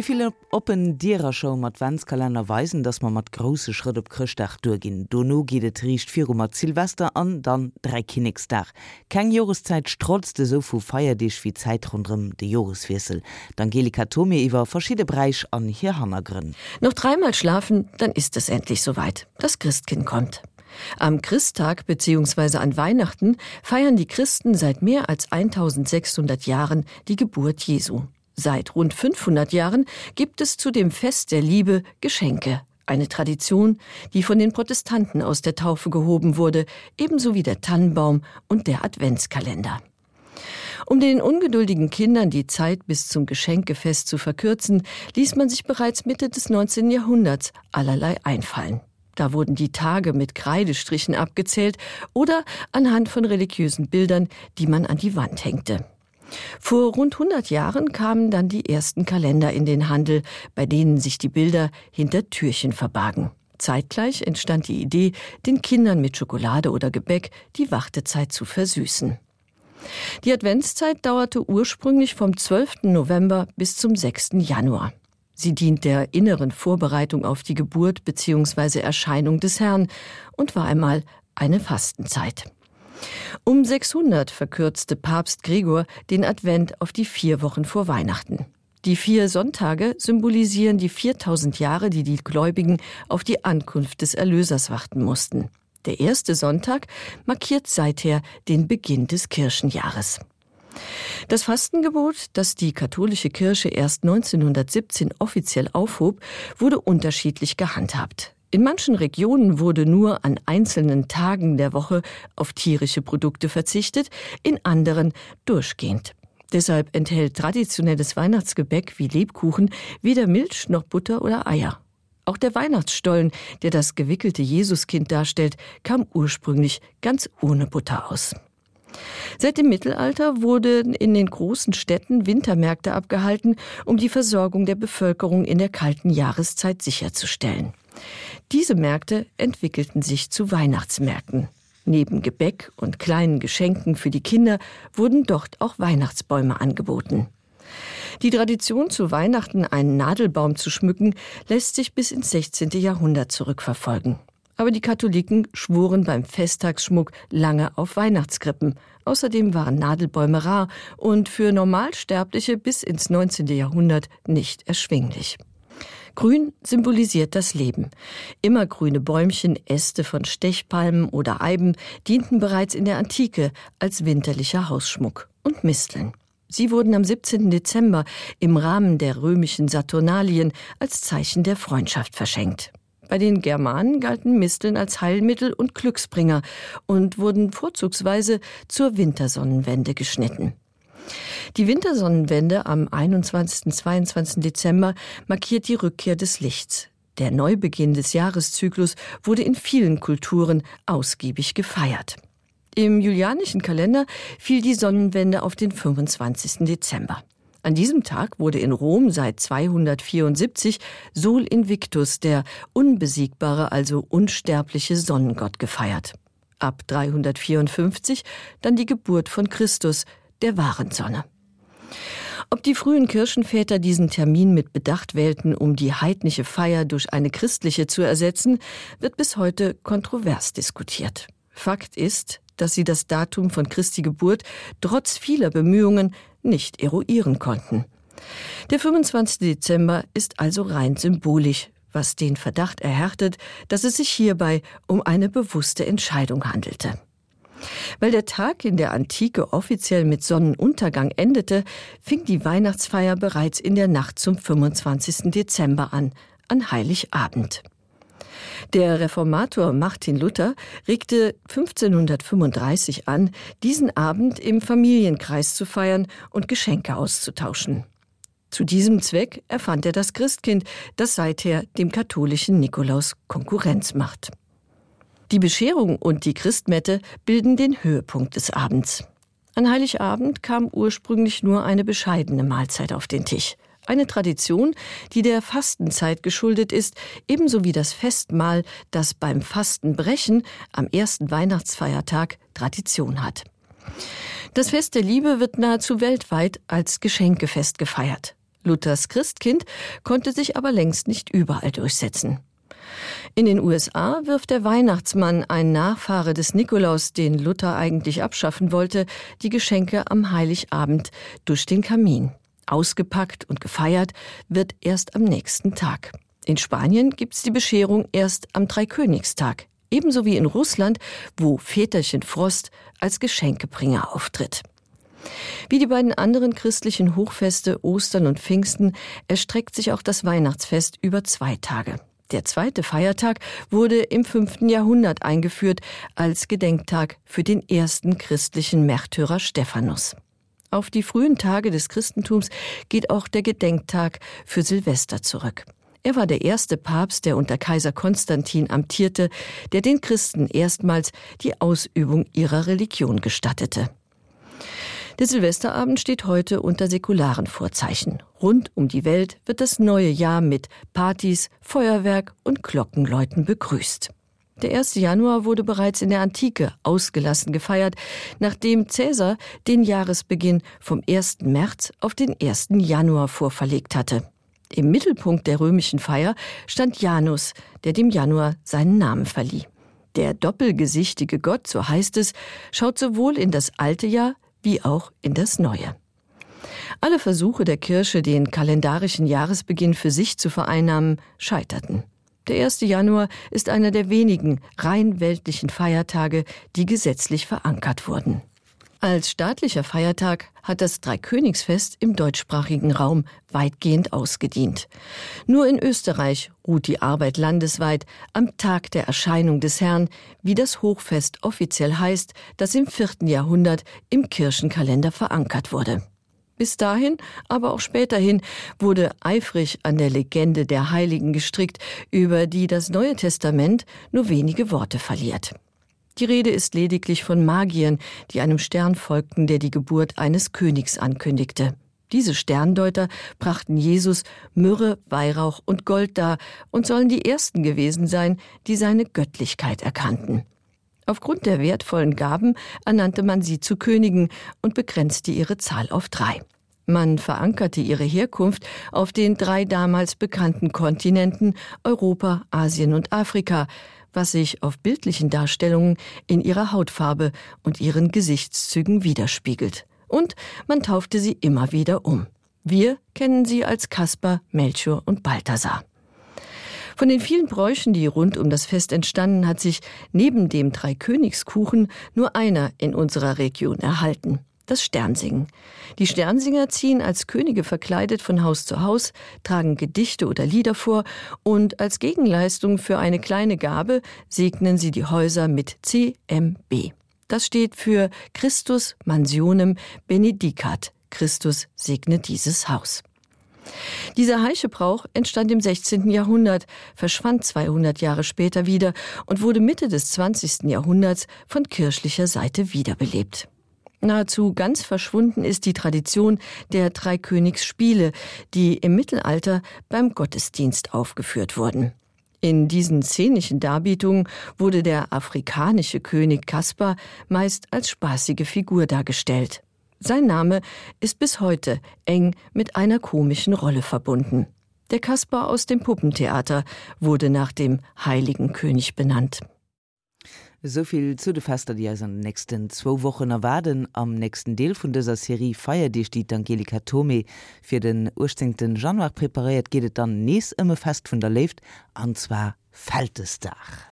Die viele Open Dierer Show im Adventskalender weisen, dass man mat große Schritt op Christdach durchgin. Dono gehtt riecht vier mat Silvester an, dann drei Kinigsdach. Kein Joreszeit strotzte so vu feierdich wie Zeit rundrem de Joreswirsel. Angelika Tome iwwer verschiedene Bereich an Hirhannergrün. Noch dreimal schlafen, dann ist es endlich soweit. Das Christkind kommt. Am Christtag bzw. an Weihnachten feiern die Christen seit mehr als 1600 Jahren die Geburt Jesu. Seit rund 500 Jahren gibt es zu dem Fest der Liebe Geschenke, eine Tradition, die von den Protestanten aus der Taufe gehoben wurde, ebenso wie der Tannenbaum und der Adventskalender. Um den ungeduldigen Kindern die Zeit bis zum Geschenkefest zu verkürzen, ließ man sich bereits Mitte des 19. Jahrhunderts allerlei einfallen. Da wurden die Tage mit Kreidestrichen abgezählt oder anhand von religiösen Bildern, die man an die Wand hängte. Vor rund 100 Jahren kamen dann die ersten Kalender in den Handel, bei denen sich die Bilder hinter Türchen verbargen. Zeitgleich entstand die Idee, den Kindern mit Schokolade oder Gebäck die Wartezeit zu versüßen. Die Adventszeit dauerte ursprünglich vom 12. November bis zum 6. Januar. Sie dient der inneren Vorbereitung auf die Geburt bzw. Erscheinung des Herrn und war einmal eine Fastenzeit. Um 600 verkürzte Papst Gregor den Advent auf die vier Wochen vor Weihnachten. Die vier Sonntage symbolisieren die 4000 Jahre, die die Gläubigen auf die Ankunft des Erlösers warten mussten. Der erste Sonntag markiert seither den Beginn des Kirchenjahres. Das Fastengebot, das die katholische Kirche erst 1917 offiziell aufhob, wurde unterschiedlich gehandhabt. In manchen Regionen wurde nur an einzelnen Tagen der Woche auf tierische Produkte verzichtet, in anderen durchgehend. Deshalb enthält traditionelles Weihnachtsgebäck wie Lebkuchen weder Milch noch Butter oder Eier. Auch der Weihnachtsstollen, der das gewickelte Jesuskind darstellt, kam ursprünglich ganz ohne Butter aus. Seit dem Mittelalter wurden in den großen Städten Wintermärkte abgehalten, um die Versorgung der Bevölkerung in der kalten Jahreszeit sicherzustellen. Diese Märkte entwickelten sich zu Weihnachtsmärkten. Neben Gebäck und kleinen Geschenken für die Kinder wurden dort auch Weihnachtsbäume angeboten. Die Tradition zu Weihnachten einen Nadelbaum zu schmücken, lässt sich bis ins 16. Jahrhundert zurückverfolgen. Aber die Katholiken schworen beim Festtagsschmuck lange auf Weihnachtskrippen. Außerdem waren Nadelbäume rar und für Normalsterbliche bis ins 19. Jahrhundert nicht erschwinglich. Grün symbolisiert das Leben. Immergrüne Bäumchen, Äste von Stechpalmen oder Eiben dienten bereits in der Antike als winterlicher Hausschmuck und Misteln. Sie wurden am 17. Dezember im Rahmen der römischen Saturnalien als Zeichen der Freundschaft verschenkt. Bei den Germanen galten Misteln als Heilmittel und Glücksbringer und wurden vorzugsweise zur Wintersonnenwende geschnitten. Die Wintersonnenwende am 21. 22. Dezember markiert die Rückkehr des Lichts. Der Neubeginn des Jahreszyklus wurde in vielen Kulturen ausgiebig gefeiert. Im julianischen Kalender fiel die Sonnenwende auf den 25. Dezember. An diesem Tag wurde in Rom seit 274 Sol Invictus, der unbesiegbare, also unsterbliche Sonnengott gefeiert. Ab 354 dann die Geburt von Christus, der wahren Sonne. Ob die frühen Kirchenväter diesen Termin mit Bedacht wählten, um die heidnische Feier durch eine christliche zu ersetzen, wird bis heute kontrovers diskutiert. Fakt ist, dass sie das Datum von Christi Geburt trotz vieler Bemühungen nicht eruieren konnten. Der 25. Dezember ist also rein symbolisch, was den Verdacht erhärtet, dass es sich hierbei um eine bewusste Entscheidung handelte. Weil der Tag in der Antike offiziell mit Sonnenuntergang endete, fing die Weihnachtsfeier bereits in der Nacht zum 25. Dezember an, an Heiligabend. Der Reformator Martin Luther regte 1535 an, diesen Abend im Familienkreis zu feiern und Geschenke auszutauschen. Zu diesem Zweck erfand er das Christkind, das seither dem katholischen Nikolaus Konkurrenz macht. Die Bescherung und die Christmette bilden den Höhepunkt des Abends. An Heiligabend kam ursprünglich nur eine bescheidene Mahlzeit auf den Tisch. Eine Tradition, die der Fastenzeit geschuldet ist, ebenso wie das Festmahl, das beim Fastenbrechen am ersten Weihnachtsfeiertag Tradition hat. Das Fest der Liebe wird nahezu weltweit als Geschenkefest gefeiert. Luthers Christkind konnte sich aber längst nicht überall durchsetzen. In den USA wirft der Weihnachtsmann, ein Nachfahre des Nikolaus, den Luther eigentlich abschaffen wollte, die Geschenke am Heiligabend durch den Kamin. Ausgepackt und gefeiert wird erst am nächsten Tag. In Spanien gibt's die Bescherung erst am Dreikönigstag, ebenso wie in Russland, wo Väterchen Frost als Geschenkebringer auftritt. Wie die beiden anderen christlichen Hochfeste Ostern und Pfingsten erstreckt sich auch das Weihnachtsfest über zwei Tage. Der zweite Feiertag wurde im fünften Jahrhundert eingeführt als Gedenktag für den ersten christlichen Märtyrer Stephanus. Auf die frühen Tage des Christentums geht auch der Gedenktag für Silvester zurück. Er war der erste Papst, der unter Kaiser Konstantin amtierte, der den Christen erstmals die Ausübung ihrer Religion gestattete. Der Silvesterabend steht heute unter säkularen Vorzeichen. Rund um die Welt wird das neue Jahr mit Partys, Feuerwerk und Glockenläuten begrüßt. Der 1. Januar wurde bereits in der Antike ausgelassen gefeiert, nachdem Cäsar den Jahresbeginn vom 1. März auf den 1. Januar vorverlegt hatte. Im Mittelpunkt der römischen Feier stand Janus, der dem Januar seinen Namen verlieh. Der doppelgesichtige Gott, so heißt es, schaut sowohl in das alte Jahr wie auch in das neue. Alle Versuche der Kirche, den kalendarischen Jahresbeginn für sich zu vereinnahmen, scheiterten. Der 1. Januar ist einer der wenigen rein weltlichen Feiertage, die gesetzlich verankert wurden. Als staatlicher Feiertag hat das Dreikönigsfest im deutschsprachigen Raum weitgehend ausgedient. Nur in Österreich ruht die Arbeit landesweit am Tag der Erscheinung des Herrn, wie das Hochfest offiziell heißt, das im vierten Jahrhundert im Kirchenkalender verankert wurde. Bis dahin, aber auch späterhin, wurde eifrig an der Legende der Heiligen gestrickt, über die das Neue Testament nur wenige Worte verliert. Die Rede ist lediglich von Magiern, die einem Stern folgten, der die Geburt eines Königs ankündigte. Diese Sterndeuter brachten Jesus Myrrhe, Weihrauch und Gold dar und sollen die ersten gewesen sein, die seine Göttlichkeit erkannten. Aufgrund der wertvollen Gaben ernannte man sie zu Königen und begrenzte ihre Zahl auf drei. Man verankerte ihre Herkunft auf den drei damals bekannten Kontinenten Europa, Asien und Afrika, was sich auf bildlichen Darstellungen in ihrer Hautfarbe und ihren Gesichtszügen widerspiegelt. Und man taufte sie immer wieder um. Wir kennen sie als Kaspar, Melchior und Balthasar. Von den vielen Bräuchen, die rund um das Fest entstanden, hat sich neben dem Dreikönigskuchen nur einer in unserer Region erhalten das Sternsingen. Die Sternsinger ziehen als Könige verkleidet von Haus zu Haus, tragen Gedichte oder Lieder vor und als Gegenleistung für eine kleine Gabe segnen sie die Häuser mit CMB. Das steht für Christus Mansionem Benedicat. Christus segne dieses Haus. Dieser Heischebrauch entstand im 16. Jahrhundert, verschwand 200 Jahre später wieder und wurde Mitte des 20. Jahrhunderts von kirchlicher Seite wiederbelebt. Nahezu ganz verschwunden ist die Tradition der Dreikönigsspiele, die im Mittelalter beim Gottesdienst aufgeführt wurden. In diesen szenischen Darbietungen wurde der afrikanische König Kaspar meist als spaßige Figur dargestellt. Sein Name ist bis heute eng mit einer komischen Rolle verbunden. Der Kaspar aus dem Puppentheater wurde nach dem heiligen König benannt. Soviel zu de Fester die as an nächsten zwo Wochen erwarden am nächsten Deel vun dieser Serie feier die steht Angelika Tome fir den urzingten Januar präpariert gehtt dann nees immer fest vun der Left anzwa Faltesdach.